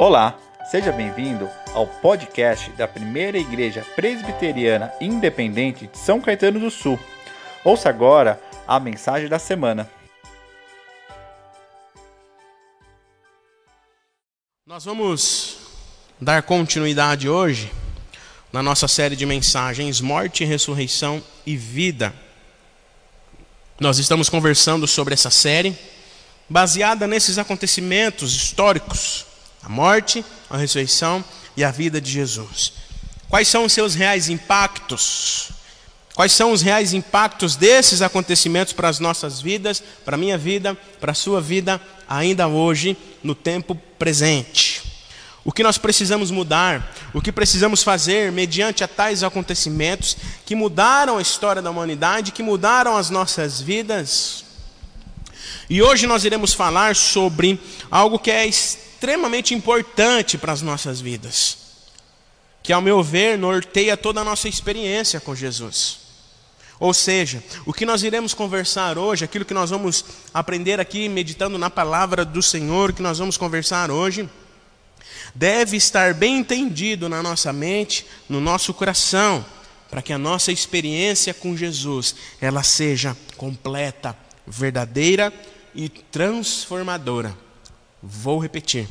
Olá, seja bem-vindo ao podcast da Primeira Igreja Presbiteriana Independente de São Caetano do Sul. Ouça agora a mensagem da semana. Nós vamos dar continuidade hoje na nossa série de mensagens Morte, Ressurreição e Vida. Nós estamos conversando sobre essa série baseada nesses acontecimentos históricos a morte, a ressurreição e a vida de Jesus. Quais são os seus reais impactos? Quais são os reais impactos desses acontecimentos para as nossas vidas, para a minha vida, para a sua vida, ainda hoje, no tempo presente? O que nós precisamos mudar, o que precisamos fazer mediante a tais acontecimentos que mudaram a história da humanidade, que mudaram as nossas vidas. E hoje nós iremos falar sobre algo que é importante para as nossas vidas, que, ao meu ver, norteia toda a nossa experiência com Jesus. Ou seja, o que nós iremos conversar hoje, aquilo que nós vamos aprender aqui, meditando na palavra do Senhor, que nós vamos conversar hoje, deve estar bem entendido na nossa mente, no nosso coração, para que a nossa experiência com Jesus ela seja completa, verdadeira e transformadora. Vou repetir.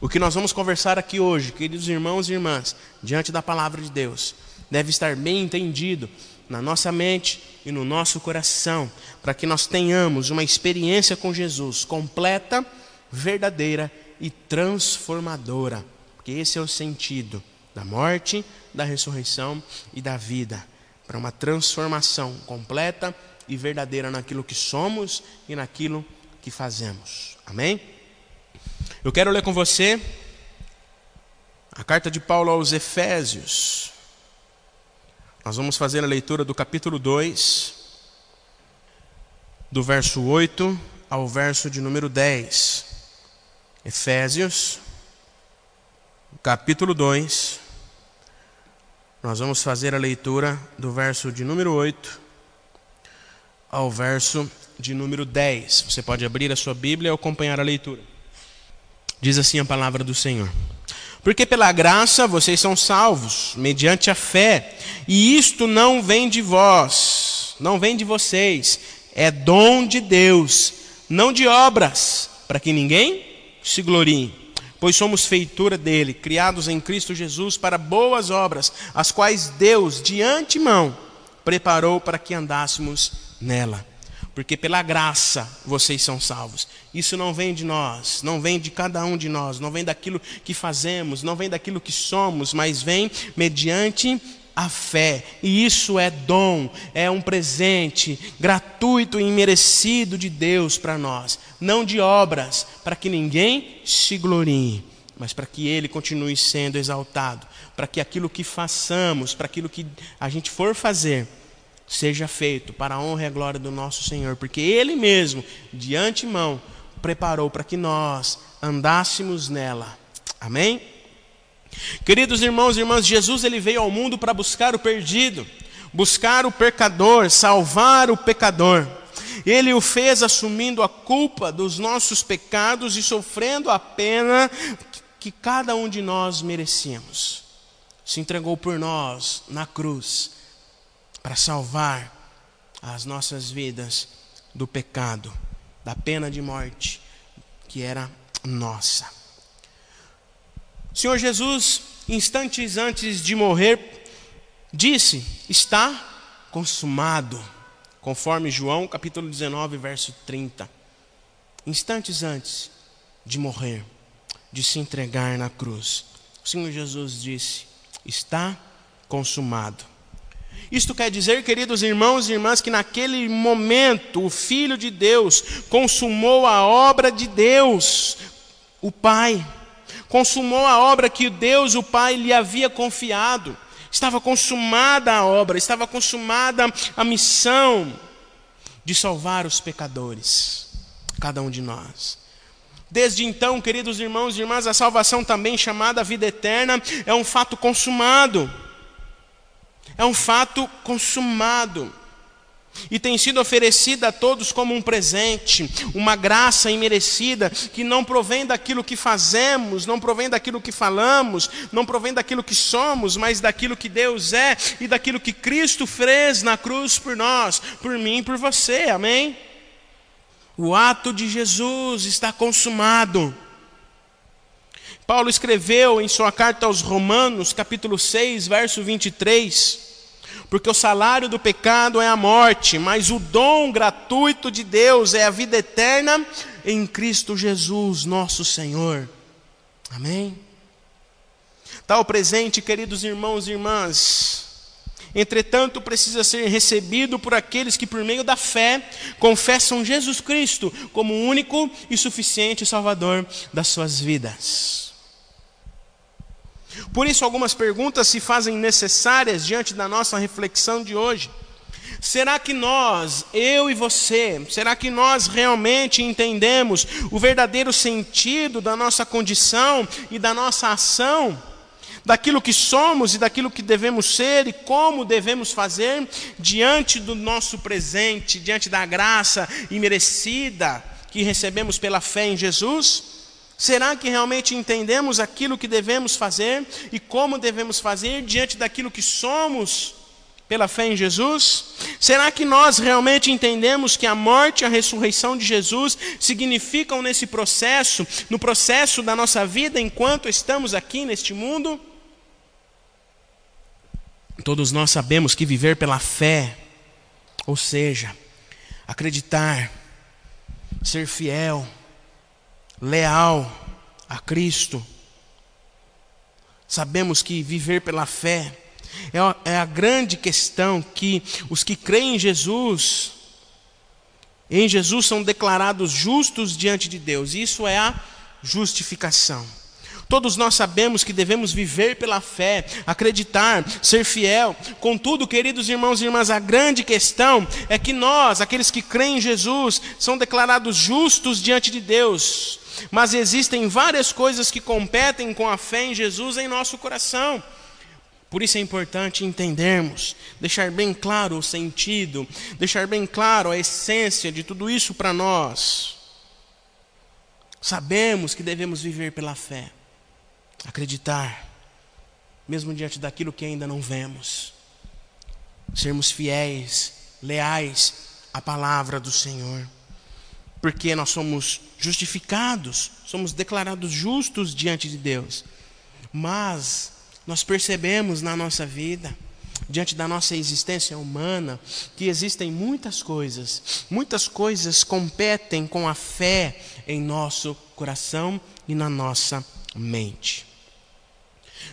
O que nós vamos conversar aqui hoje, queridos irmãos e irmãs, diante da palavra de Deus, deve estar bem entendido na nossa mente e no nosso coração, para que nós tenhamos uma experiência com Jesus completa, verdadeira e transformadora. Porque esse é o sentido da morte, da ressurreição e da vida, para uma transformação completa e verdadeira naquilo que somos e naquilo que fazemos. Amém? Eu quero ler com você a carta de Paulo aos Efésios. Nós vamos fazer a leitura do capítulo 2, do verso 8 ao verso de número 10. Efésios, capítulo 2. Nós vamos fazer a leitura do verso de número 8 ao verso de número 10. Você pode abrir a sua Bíblia e acompanhar a leitura. Diz assim a palavra do Senhor. Porque pela graça vocês são salvos, mediante a fé, e isto não vem de vós, não vem de vocês, é dom de Deus, não de obras, para que ninguém se glorie. Pois somos feitura dele, criados em Cristo Jesus para boas obras, as quais Deus, de antemão, preparou para que andássemos nela porque pela graça vocês são salvos. Isso não vem de nós, não vem de cada um de nós, não vem daquilo que fazemos, não vem daquilo que somos, mas vem mediante a fé. E isso é dom, é um presente gratuito e imerecido de Deus para nós, não de obras, para que ninguém se glorie, mas para que ele continue sendo exaltado, para que aquilo que façamos, para aquilo que a gente for fazer, seja feito para a honra e a glória do nosso Senhor, porque Ele mesmo, de antemão, preparou para que nós andássemos nela. Amém? Queridos irmãos e irmãs, Jesus ele veio ao mundo para buscar o perdido, buscar o pecador, salvar o pecador. Ele o fez assumindo a culpa dos nossos pecados e sofrendo a pena que cada um de nós merecíamos. Se entregou por nós na cruz para salvar as nossas vidas do pecado, da pena de morte que era nossa. O Senhor Jesus, instantes antes de morrer, disse: Está consumado, conforme João capítulo 19, verso 30. Instantes antes de morrer, de se entregar na cruz, o Senhor Jesus disse: Está consumado. Isto quer dizer, queridos irmãos e irmãs, que naquele momento o Filho de Deus consumou a obra de Deus, o Pai. Consumou a obra que Deus, o Pai, lhe havia confiado. Estava consumada a obra, estava consumada a missão de salvar os pecadores, cada um de nós. Desde então, queridos irmãos e irmãs, a salvação também chamada vida eterna é um fato consumado é um fato consumado. e tem sido oferecida a todos como um presente, uma graça imerecida, que não provém daquilo que fazemos, não provém daquilo que falamos, não provém daquilo que somos, mas daquilo que Deus é e daquilo que Cristo fez na cruz por nós, por mim e por você, amém? O ato de Jesus está consumado. Paulo escreveu em sua carta aos Romanos, capítulo 6, verso 23, porque o salário do pecado é a morte, mas o dom gratuito de Deus é a vida eterna em Cristo Jesus, nosso Senhor. Amém? Tal presente, queridos irmãos e irmãs, entretanto, precisa ser recebido por aqueles que, por meio da fé, confessam Jesus Cristo como único e suficiente Salvador das suas vidas. Por isso, algumas perguntas se fazem necessárias diante da nossa reflexão de hoje. Será que nós, eu e você, será que nós realmente entendemos o verdadeiro sentido da nossa condição e da nossa ação? Daquilo que somos e daquilo que devemos ser e como devemos fazer diante do nosso presente, diante da graça imerecida que recebemos pela fé em Jesus? Será que realmente entendemos aquilo que devemos fazer e como devemos fazer diante daquilo que somos pela fé em Jesus? Será que nós realmente entendemos que a morte e a ressurreição de Jesus significam nesse processo, no processo da nossa vida enquanto estamos aqui neste mundo? Todos nós sabemos que viver pela fé, ou seja, acreditar, ser fiel, leal a Cristo. Sabemos que viver pela fé é, é a grande questão que os que creem em Jesus, em Jesus são declarados justos diante de Deus. Isso é a justificação. Todos nós sabemos que devemos viver pela fé, acreditar, ser fiel. Contudo, queridos irmãos e irmãs, a grande questão é que nós, aqueles que creem em Jesus, são declarados justos diante de Deus. Mas existem várias coisas que competem com a fé em Jesus em nosso coração. Por isso é importante entendermos, deixar bem claro o sentido, deixar bem claro a essência de tudo isso para nós. Sabemos que devemos viver pela fé, acreditar, mesmo diante daquilo que ainda não vemos, sermos fiéis, leais à palavra do Senhor porque nós somos justificados, somos declarados justos diante de Deus. Mas nós percebemos na nossa vida, diante da nossa existência humana, que existem muitas coisas, muitas coisas competem com a fé em nosso coração e na nossa mente.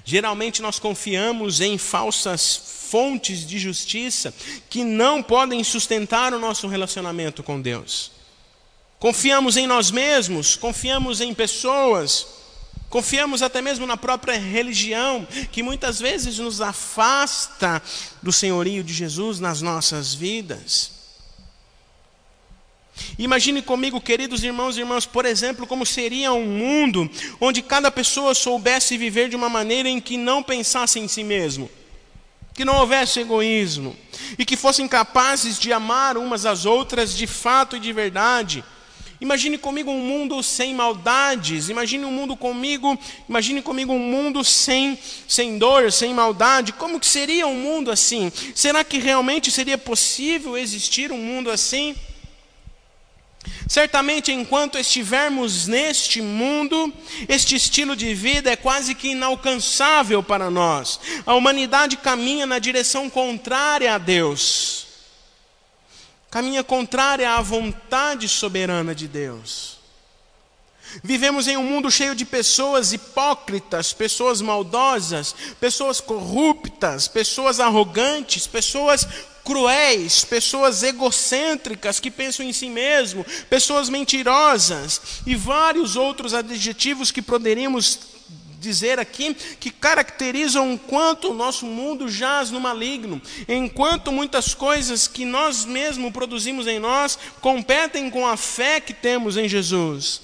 Geralmente nós confiamos em falsas fontes de justiça que não podem sustentar o nosso relacionamento com Deus. Confiamos em nós mesmos, confiamos em pessoas, confiamos até mesmo na própria religião, que muitas vezes nos afasta do senhorio de Jesus nas nossas vidas. Imagine comigo, queridos irmãos e irmãs, por exemplo, como seria um mundo onde cada pessoa soubesse viver de uma maneira em que não pensasse em si mesmo, que não houvesse egoísmo e que fossem capazes de amar umas às outras de fato e de verdade Imagine comigo um mundo sem maldades. Imagine um mundo comigo, imagine comigo um mundo sem sem dor, sem maldade. Como que seria um mundo assim? Será que realmente seria possível existir um mundo assim? Certamente, enquanto estivermos neste mundo, este estilo de vida é quase que inalcançável para nós. A humanidade caminha na direção contrária a Deus caminha contrária à vontade soberana de Deus. Vivemos em um mundo cheio de pessoas hipócritas, pessoas maldosas, pessoas corruptas, pessoas arrogantes, pessoas cruéis, pessoas egocêntricas que pensam em si mesmo, pessoas mentirosas e vários outros adjetivos que poderíamos dizer aqui que caracterizam o quanto o nosso mundo jaz no maligno, enquanto muitas coisas que nós mesmos produzimos em nós competem com a fé que temos em Jesus.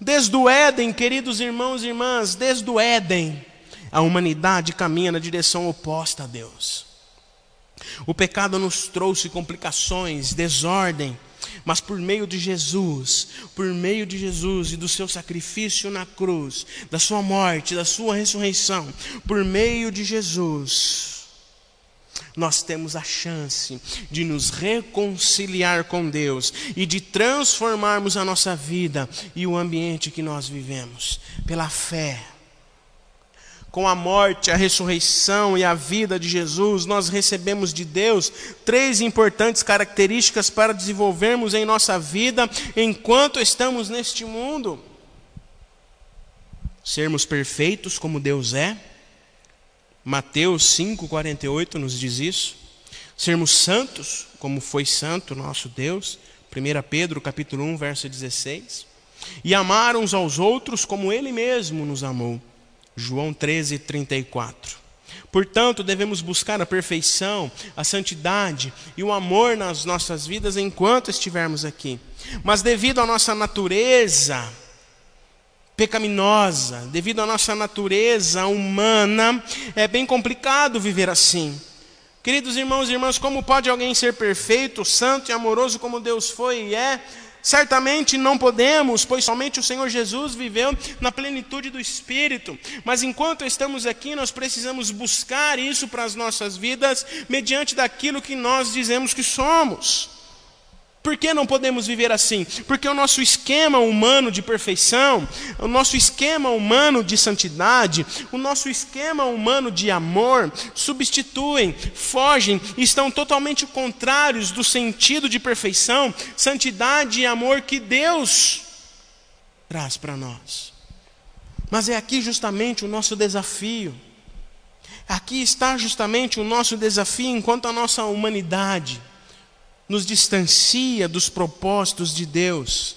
Desde o Éden, queridos irmãos e irmãs, desde o Éden, a humanidade caminha na direção oposta a Deus. O pecado nos trouxe complicações, desordem, mas por meio de Jesus, por meio de Jesus e do seu sacrifício na cruz, da sua morte, da sua ressurreição, por meio de Jesus, nós temos a chance de nos reconciliar com Deus e de transformarmos a nossa vida e o ambiente que nós vivemos pela fé. Com a morte, a ressurreição e a vida de Jesus, nós recebemos de Deus três importantes características para desenvolvermos em nossa vida enquanto estamos neste mundo: sermos perfeitos como Deus é Mateus 5,48 nos diz isso. Sermos santos, como foi santo nosso Deus. 1 Pedro capítulo 1, verso 16. E amar uns aos outros como Ele mesmo nos amou. João 13, 34. Portanto, devemos buscar a perfeição, a santidade e o amor nas nossas vidas enquanto estivermos aqui. Mas devido à nossa natureza, pecaminosa, devido à nossa natureza humana, é bem complicado viver assim. Queridos irmãos e irmãs, como pode alguém ser perfeito, santo e amoroso como Deus foi e é? Certamente não podemos, pois somente o Senhor Jesus viveu na plenitude do Espírito. Mas enquanto estamos aqui, nós precisamos buscar isso para as nossas vidas, mediante daquilo que nós dizemos que somos. Por que não podemos viver assim? Porque o nosso esquema humano de perfeição, o nosso esquema humano de santidade, o nosso esquema humano de amor substituem, fogem, estão totalmente contrários do sentido de perfeição, santidade e amor que Deus traz para nós. Mas é aqui justamente o nosso desafio. Aqui está justamente o nosso desafio enquanto a nossa humanidade nos distancia dos propósitos de Deus.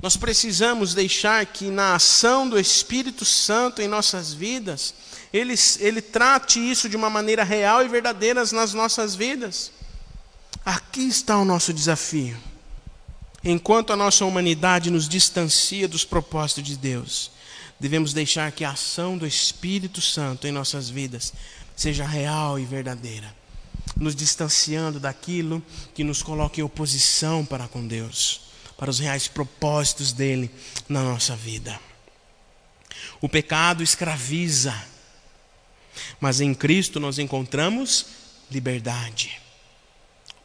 Nós precisamos deixar que na ação do Espírito Santo em nossas vidas, ele, ele trate isso de uma maneira real e verdadeira nas nossas vidas. Aqui está o nosso desafio. Enquanto a nossa humanidade nos distancia dos propósitos de Deus, devemos deixar que a ação do Espírito Santo em nossas vidas seja real e verdadeira nos distanciando daquilo que nos coloca em oposição para com Deus, para os reais propósitos dele na nossa vida. O pecado escraviza, mas em Cristo nós encontramos liberdade.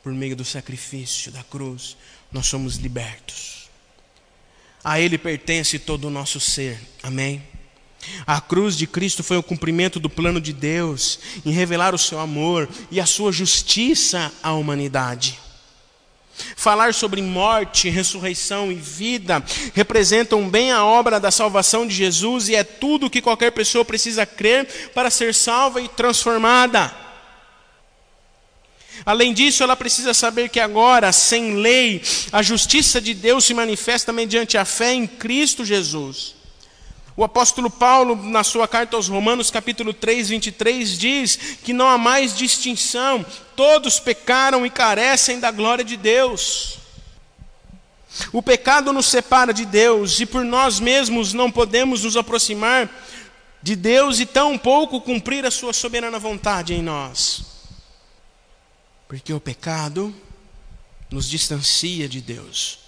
Por meio do sacrifício da cruz, nós somos libertos. A Ele pertence todo o nosso ser. Amém? A cruz de Cristo foi o cumprimento do plano de Deus em revelar o seu amor e a sua justiça à humanidade. Falar sobre morte, ressurreição e vida representam bem a obra da salvação de Jesus e é tudo que qualquer pessoa precisa crer para ser salva e transformada. Além disso, ela precisa saber que agora, sem lei, a justiça de Deus se manifesta mediante a fé em Cristo Jesus. O apóstolo Paulo, na sua carta aos Romanos, capítulo 3, 23, diz que não há mais distinção, todos pecaram e carecem da glória de Deus. O pecado nos separa de Deus e por nós mesmos não podemos nos aproximar de Deus e tão pouco cumprir a Sua soberana vontade em nós. Porque o pecado nos distancia de Deus,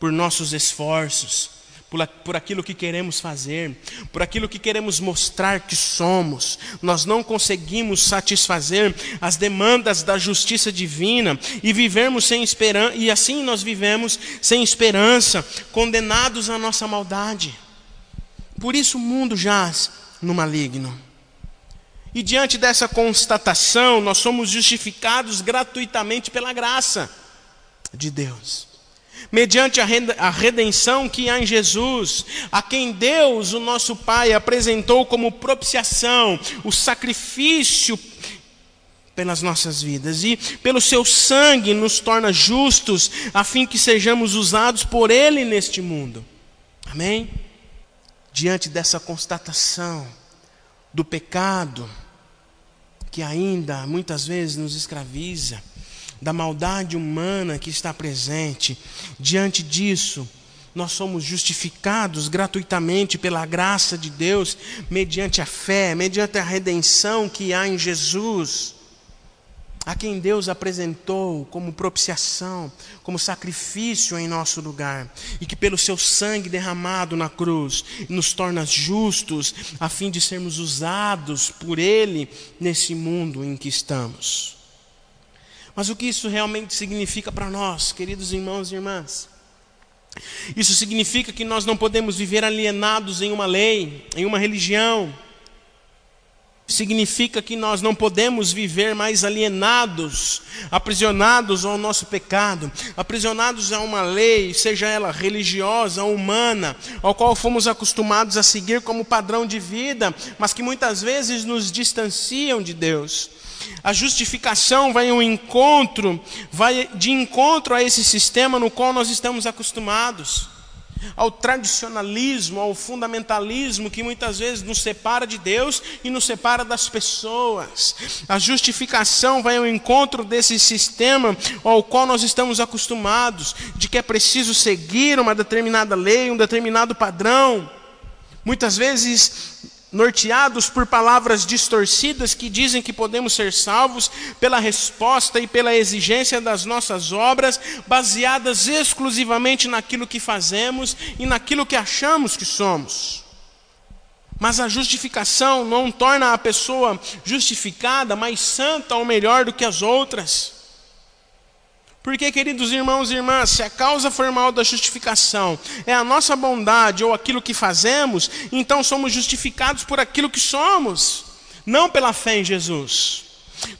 por nossos esforços, por, por aquilo que queremos fazer, por aquilo que queremos mostrar que somos. Nós não conseguimos satisfazer as demandas da justiça divina e vivemos sem esperança, e assim nós vivemos sem esperança, condenados à nossa maldade. Por isso o mundo jaz no maligno. E diante dessa constatação, nós somos justificados gratuitamente pela graça de Deus mediante a redenção que há em Jesus, a quem Deus, o nosso Pai, apresentou como propiciação, o sacrifício pelas nossas vidas e pelo seu sangue nos torna justos, a fim que sejamos usados por Ele neste mundo. Amém? Diante dessa constatação do pecado, que ainda muitas vezes nos escraviza, da maldade humana que está presente. Diante disso, nós somos justificados gratuitamente pela graça de Deus, mediante a fé, mediante a redenção que há em Jesus. a quem Deus apresentou como propiciação, como sacrifício em nosso lugar, e que pelo seu sangue derramado na cruz nos torna justos, a fim de sermos usados por Ele nesse mundo em que estamos. Mas o que isso realmente significa para nós, queridos irmãos e irmãs? Isso significa que nós não podemos viver alienados em uma lei, em uma religião, significa que nós não podemos viver mais alienados, aprisionados ao nosso pecado, aprisionados a uma lei, seja ela religiosa ou humana, ao qual fomos acostumados a seguir como padrão de vida, mas que muitas vezes nos distanciam de Deus. A justificação vai ao encontro, vai de encontro a esse sistema no qual nós estamos acostumados ao tradicionalismo, ao fundamentalismo que muitas vezes nos separa de Deus e nos separa das pessoas. A justificação vai ao encontro desse sistema ao qual nós estamos acostumados, de que é preciso seguir uma determinada lei, um determinado padrão. Muitas vezes norteados por palavras distorcidas que dizem que podemos ser salvos pela resposta e pela exigência das nossas obras, baseadas exclusivamente naquilo que fazemos e naquilo que achamos que somos. Mas a justificação não torna a pessoa justificada mais santa ou melhor do que as outras. Porque, queridos irmãos e irmãs, se a causa formal da justificação é a nossa bondade ou aquilo que fazemos, então somos justificados por aquilo que somos, não pela fé em Jesus.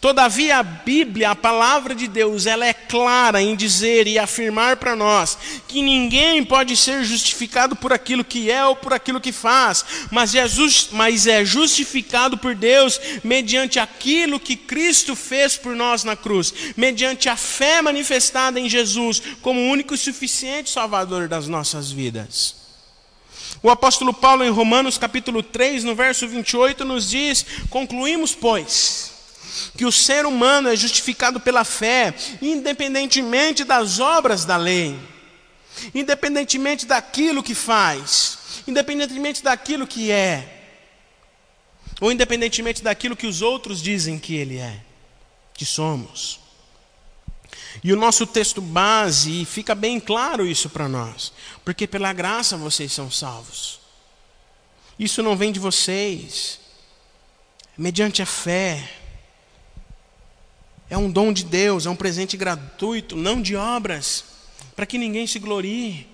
Todavia a Bíblia, a palavra de Deus, ela é clara em dizer e afirmar para nós que ninguém pode ser justificado por aquilo que é ou por aquilo que faz, mas é, just, mas é justificado por Deus mediante aquilo que Cristo fez por nós na cruz, mediante a fé manifestada em Jesus como o único e suficiente Salvador das nossas vidas. O apóstolo Paulo, em Romanos capítulo 3, no verso 28, nos diz: Concluímos, pois que o ser humano é justificado pela fé, independentemente das obras da lei, independentemente daquilo que faz, independentemente daquilo que é, ou independentemente daquilo que os outros dizem que ele é, que somos. E o nosso texto base fica bem claro isso para nós, porque pela graça vocês são salvos. Isso não vem de vocês, mediante a fé. É um dom de Deus, é um presente gratuito, não de obras, para que ninguém se glorie.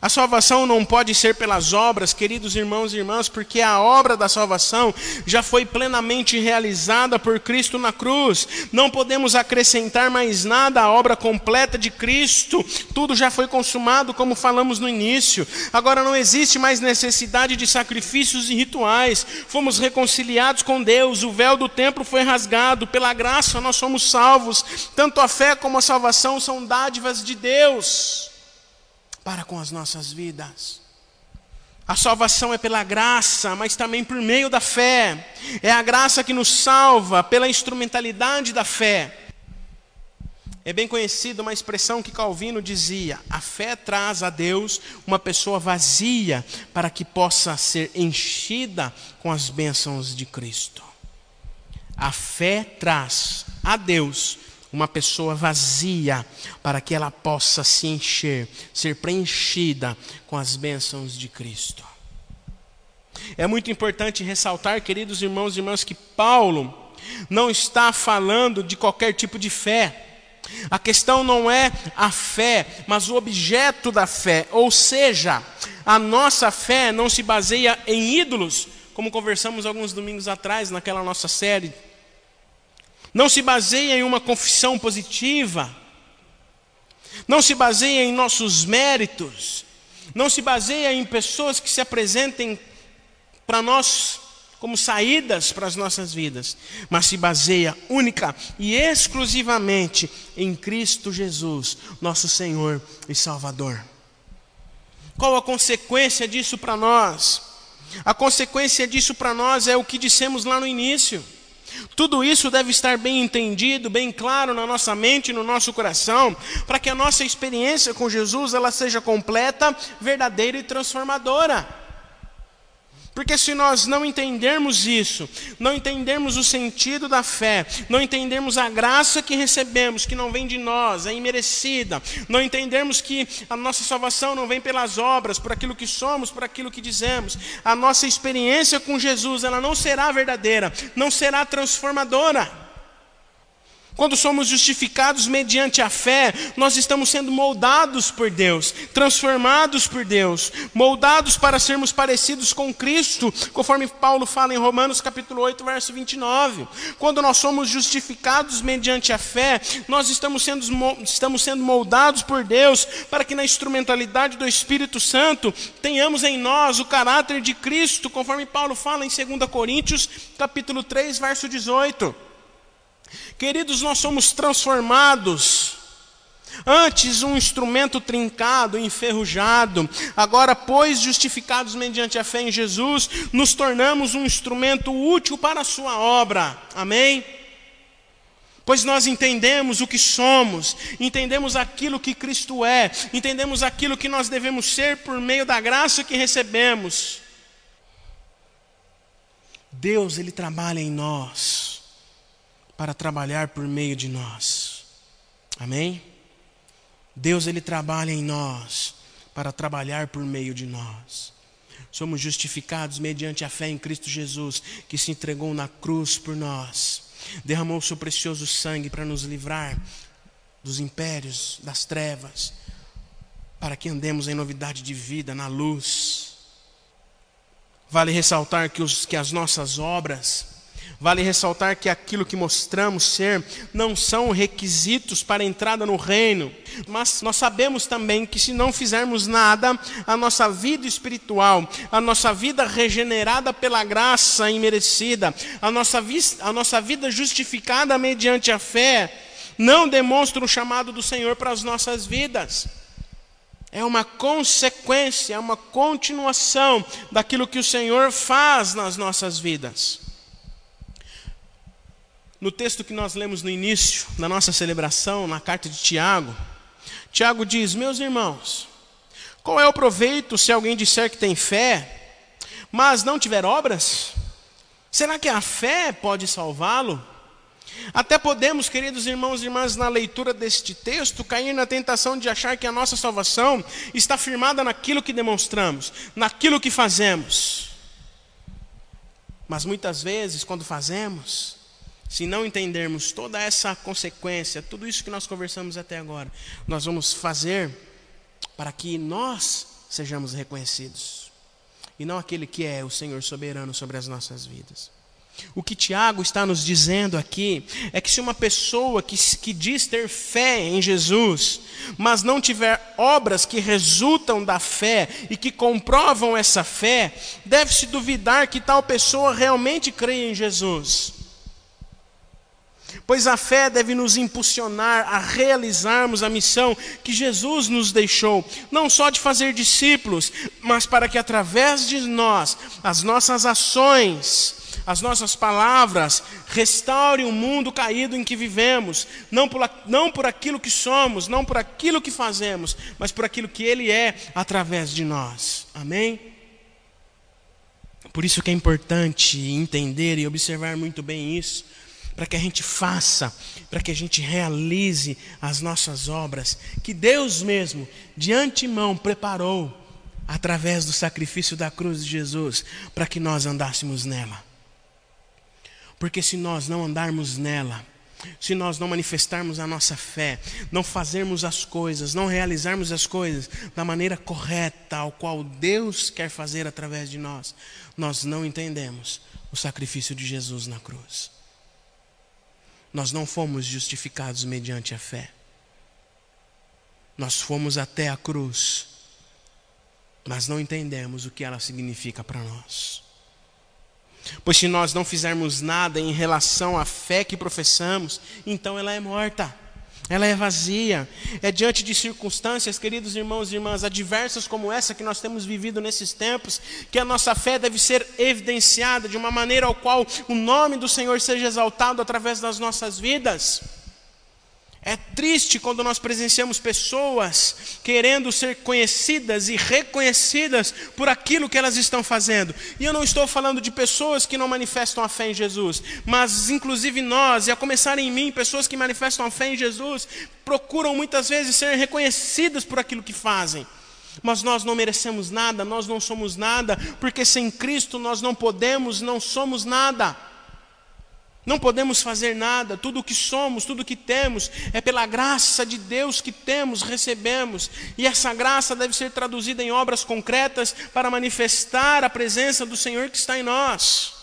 A salvação não pode ser pelas obras, queridos irmãos e irmãs, porque a obra da salvação já foi plenamente realizada por Cristo na cruz. Não podemos acrescentar mais nada à obra completa de Cristo. Tudo já foi consumado, como falamos no início. Agora não existe mais necessidade de sacrifícios e rituais. Fomos reconciliados com Deus, o véu do templo foi rasgado. Pela graça nós somos salvos. Tanto a fé como a salvação são dádivas de Deus para com as nossas vidas. A salvação é pela graça, mas também por meio da fé. É a graça que nos salva pela instrumentalidade da fé. É bem conhecida uma expressão que Calvino dizia: a fé traz a Deus uma pessoa vazia para que possa ser enchida com as bênçãos de Cristo. A fé traz a Deus uma pessoa vazia, para que ela possa se encher, ser preenchida com as bênçãos de Cristo. É muito importante ressaltar, queridos irmãos e irmãs, que Paulo não está falando de qualquer tipo de fé. A questão não é a fé, mas o objeto da fé. Ou seja, a nossa fé não se baseia em ídolos, como conversamos alguns domingos atrás naquela nossa série não se baseia em uma confissão positiva, não se baseia em nossos méritos, não se baseia em pessoas que se apresentem para nós como saídas para as nossas vidas, mas se baseia única e exclusivamente em Cristo Jesus, nosso Senhor e Salvador. Qual a consequência disso para nós? A consequência disso para nós é o que dissemos lá no início. Tudo isso deve estar bem entendido, bem claro na nossa mente, no nosso coração, para que a nossa experiência com Jesus ela seja completa, verdadeira e transformadora. Porque se nós não entendermos isso, não entendermos o sentido da fé, não entendermos a graça que recebemos, que não vem de nós, é imerecida, não entendermos que a nossa salvação não vem pelas obras, por aquilo que somos, por aquilo que dizemos, a nossa experiência com Jesus, ela não será verdadeira, não será transformadora. Quando somos justificados mediante a fé, nós estamos sendo moldados por Deus, transformados por Deus, moldados para sermos parecidos com Cristo, conforme Paulo fala em Romanos capítulo 8, verso 29. Quando nós somos justificados mediante a fé, nós estamos sendo, estamos sendo moldados por Deus, para que na instrumentalidade do Espírito Santo tenhamos em nós o caráter de Cristo, conforme Paulo fala em 2 Coríntios capítulo 3, verso 18. Queridos, nós somos transformados. Antes um instrumento trincado, enferrujado, agora, pois, justificados mediante a fé em Jesus, nos tornamos um instrumento útil para a sua obra. Amém? Pois nós entendemos o que somos, entendemos aquilo que Cristo é, entendemos aquilo que nós devemos ser por meio da graça que recebemos. Deus, Ele trabalha em nós para trabalhar por meio de nós. Amém? Deus ele trabalha em nós para trabalhar por meio de nós. Somos justificados mediante a fé em Cristo Jesus, que se entregou na cruz por nós, derramou seu precioso sangue para nos livrar dos impérios, das trevas, para que andemos em novidade de vida, na luz. Vale ressaltar que, os, que as nossas obras, Vale ressaltar que aquilo que mostramos ser não são requisitos para a entrada no reino, mas nós sabemos também que se não fizermos nada, a nossa vida espiritual, a nossa vida regenerada pela graça imerecida, a nossa, a nossa vida justificada mediante a fé, não demonstra o chamado do Senhor para as nossas vidas. É uma consequência, é uma continuação daquilo que o Senhor faz nas nossas vidas. No texto que nós lemos no início da nossa celebração, na carta de Tiago, Tiago diz: Meus irmãos, qual é o proveito se alguém disser que tem fé, mas não tiver obras? Será que a fé pode salvá-lo? Até podemos, queridos irmãos e irmãs, na leitura deste texto, cair na tentação de achar que a nossa salvação está firmada naquilo que demonstramos, naquilo que fazemos. Mas muitas vezes, quando fazemos, se não entendermos toda essa consequência, tudo isso que nós conversamos até agora, nós vamos fazer para que nós sejamos reconhecidos e não aquele que é o Senhor soberano sobre as nossas vidas. O que Tiago está nos dizendo aqui é que se uma pessoa que, que diz ter fé em Jesus, mas não tiver obras que resultam da fé e que comprovam essa fé, deve-se duvidar que tal pessoa realmente crê em Jesus. Pois a fé deve nos impulsionar a realizarmos a missão que Jesus nos deixou, não só de fazer discípulos, mas para que através de nós, as nossas ações, as nossas palavras restaurem o mundo caído em que vivemos, não por, não por aquilo que somos, não por aquilo que fazemos, mas por aquilo que Ele é através de nós. Amém? Por isso que é importante entender e observar muito bem isso para que a gente faça, para que a gente realize as nossas obras que Deus mesmo, de antemão, preparou através do sacrifício da cruz de Jesus, para que nós andássemos nela. Porque se nós não andarmos nela, se nós não manifestarmos a nossa fé, não fazermos as coisas, não realizarmos as coisas da maneira correta, ao qual Deus quer fazer através de nós, nós não entendemos o sacrifício de Jesus na cruz. Nós não fomos justificados mediante a fé. Nós fomos até a cruz, mas não entendemos o que ela significa para nós. Pois se nós não fizermos nada em relação à fé que professamos, então ela é morta ela é vazia. É diante de circunstâncias, queridos irmãos e irmãs, adversas como essa que nós temos vivido nesses tempos, que a nossa fé deve ser evidenciada de uma maneira ao qual o nome do Senhor seja exaltado através das nossas vidas. É triste quando nós presenciamos pessoas querendo ser conhecidas e reconhecidas por aquilo que elas estão fazendo. E eu não estou falando de pessoas que não manifestam a fé em Jesus, mas inclusive nós, e a começar em mim, pessoas que manifestam a fé em Jesus, procuram muitas vezes ser reconhecidas por aquilo que fazem. Mas nós não merecemos nada, nós não somos nada, porque sem Cristo nós não podemos, não somos nada. Não podemos fazer nada, tudo o que somos, tudo o que temos, é pela graça de Deus que temos, recebemos, e essa graça deve ser traduzida em obras concretas para manifestar a presença do Senhor que está em nós.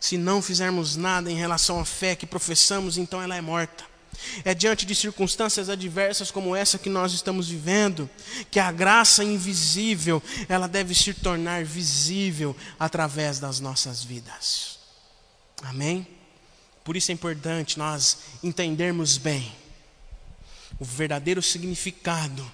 Se não fizermos nada em relação à fé que professamos, então ela é morta. É diante de circunstâncias adversas como essa que nós estamos vivendo, que a graça invisível, ela deve se tornar visível através das nossas vidas. Amém? Por isso é importante nós entendermos bem o verdadeiro significado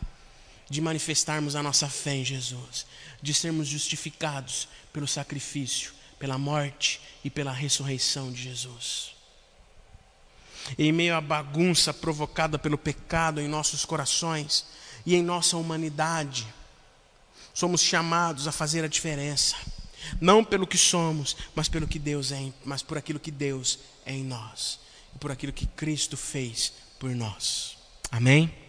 de manifestarmos a nossa fé em Jesus, de sermos justificados pelo sacrifício, pela morte e pela ressurreição de Jesus. Em meio à bagunça provocada pelo pecado em nossos corações e em nossa humanidade, somos chamados a fazer a diferença não pelo que somos, mas pelo que Deus é, mas por aquilo que Deus é em nós, e por aquilo que Cristo fez por nós. Amém?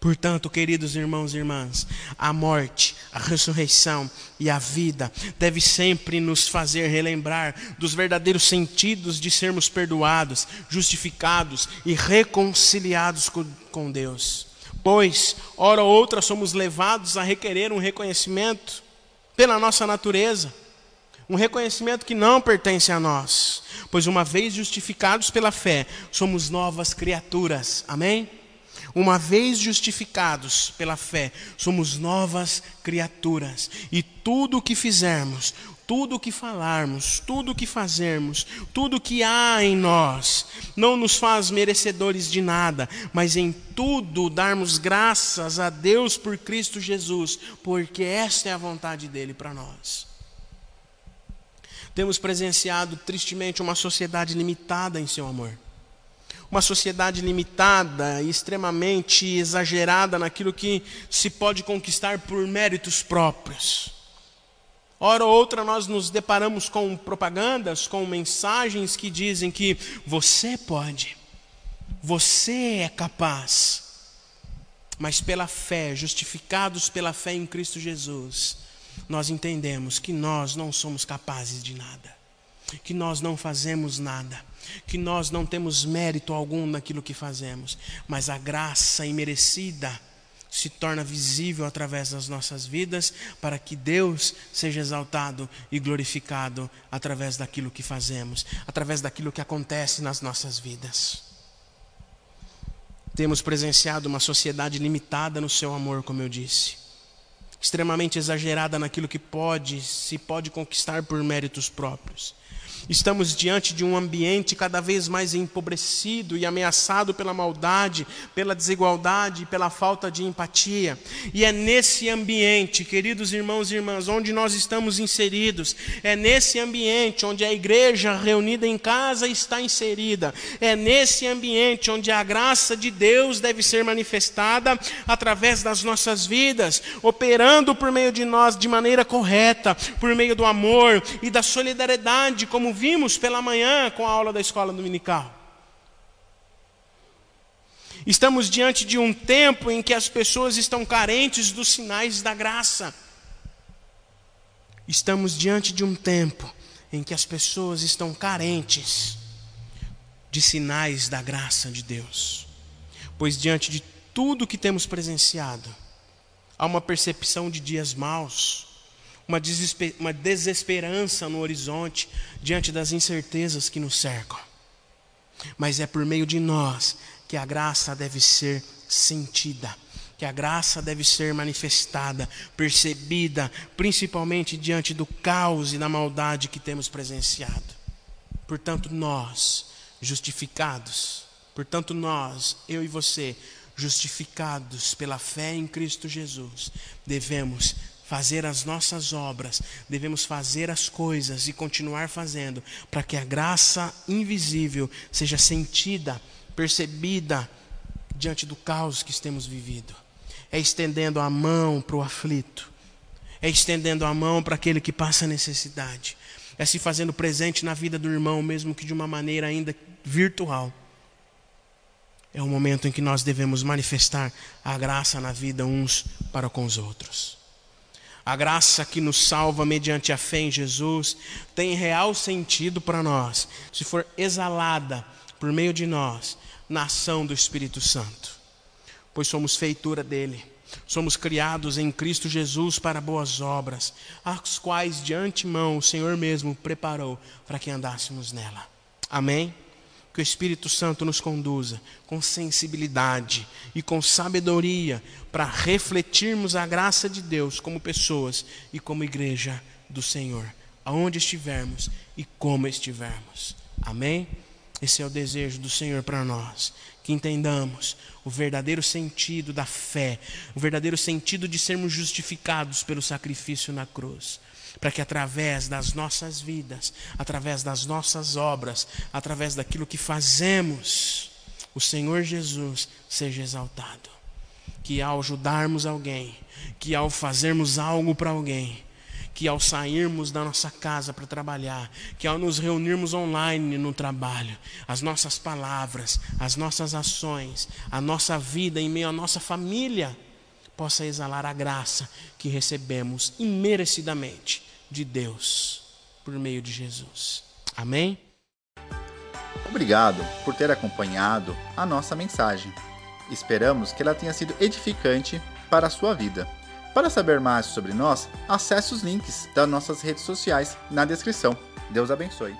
Portanto, queridos irmãos e irmãs, a morte, a ressurreição e a vida deve sempre nos fazer relembrar dos verdadeiros sentidos de sermos perdoados, justificados e reconciliados com, Deus. Pois, hora ou outra, somos levados a requerer um reconhecimento pela nossa natureza um reconhecimento que não pertence a nós, pois uma vez justificados pela fé, somos novas criaturas. Amém? Uma vez justificados pela fé, somos novas criaturas, e tudo o que fizermos, tudo o que falarmos, tudo o que fazermos, tudo o que há em nós, não nos faz merecedores de nada, mas em tudo darmos graças a Deus por Cristo Jesus, porque esta é a vontade dele para nós. Temos presenciado tristemente uma sociedade limitada em seu amor. Uma sociedade limitada e extremamente exagerada naquilo que se pode conquistar por méritos próprios. Hora ou outra nós nos deparamos com propagandas, com mensagens que dizem que você pode, você é capaz. Mas pela fé, justificados pela fé em Cristo Jesus, nós entendemos que nós não somos capazes de nada, que nós não fazemos nada, que nós não temos mérito algum naquilo que fazemos, mas a graça imerecida se torna visível através das nossas vidas, para que Deus seja exaltado e glorificado através daquilo que fazemos, através daquilo que acontece nas nossas vidas. Temos presenciado uma sociedade limitada no seu amor, como eu disse extremamente exagerada naquilo que pode, se pode conquistar por méritos próprios. Estamos diante de um ambiente cada vez mais empobrecido e ameaçado pela maldade, pela desigualdade, pela falta de empatia. E é nesse ambiente, queridos irmãos e irmãs, onde nós estamos inseridos, é nesse ambiente onde a igreja reunida em casa está inserida, é nesse ambiente onde a graça de Deus deve ser manifestada através das nossas vidas, operando por meio de nós de maneira correta, por meio do amor e da solidariedade, como como vimos pela manhã com a aula da escola dominical. Estamos diante de um tempo em que as pessoas estão carentes dos sinais da graça. Estamos diante de um tempo em que as pessoas estão carentes de sinais da graça de Deus. Pois diante de tudo que temos presenciado, há uma percepção de dias maus, uma, desesper uma desesperança no horizonte diante das incertezas que nos cercam. Mas é por meio de nós que a graça deve ser sentida, que a graça deve ser manifestada, percebida, principalmente diante do caos e da maldade que temos presenciado. Portanto, nós, justificados, portanto, nós, eu e você, justificados pela fé em Cristo Jesus, devemos fazer as nossas obras, devemos fazer as coisas e continuar fazendo, para que a graça invisível seja sentida percebida diante do caos que temos vivido. É estendendo a mão para o aflito, é estendendo a mão para aquele que passa necessidade, é se fazendo presente na vida do irmão, mesmo que de uma maneira ainda virtual. É o momento em que nós devemos manifestar a graça na vida uns para com os outros. A graça que nos salva mediante a fé em Jesus tem real sentido para nós, se for exalada por meio de nós na ação do Espírito Santo, pois somos feitura dele. Somos criados em Cristo Jesus para boas obras, as quais de antemão o Senhor mesmo preparou para que andássemos nela. Amém? Que o Espírito Santo nos conduza com sensibilidade e com sabedoria para refletirmos a graça de Deus como pessoas e como igreja do Senhor, aonde estivermos e como estivermos. Amém? Esse é o desejo do Senhor para nós. Que entendamos o verdadeiro sentido da fé, o verdadeiro sentido de sermos justificados pelo sacrifício na cruz para que através das nossas vidas, através das nossas obras, através daquilo que fazemos, o Senhor Jesus seja exaltado. Que ao ajudarmos alguém, que ao fazermos algo para alguém, que ao sairmos da nossa casa para trabalhar, que ao nos reunirmos online no trabalho, as nossas palavras, as nossas ações, a nossa vida em meio à nossa família, possa exalar a graça que recebemos imerecidamente de Deus por meio de Jesus. Amém? Obrigado por ter acompanhado a nossa mensagem. Esperamos que ela tenha sido edificante para a sua vida. Para saber mais sobre nós, acesse os links das nossas redes sociais na descrição. Deus abençoe.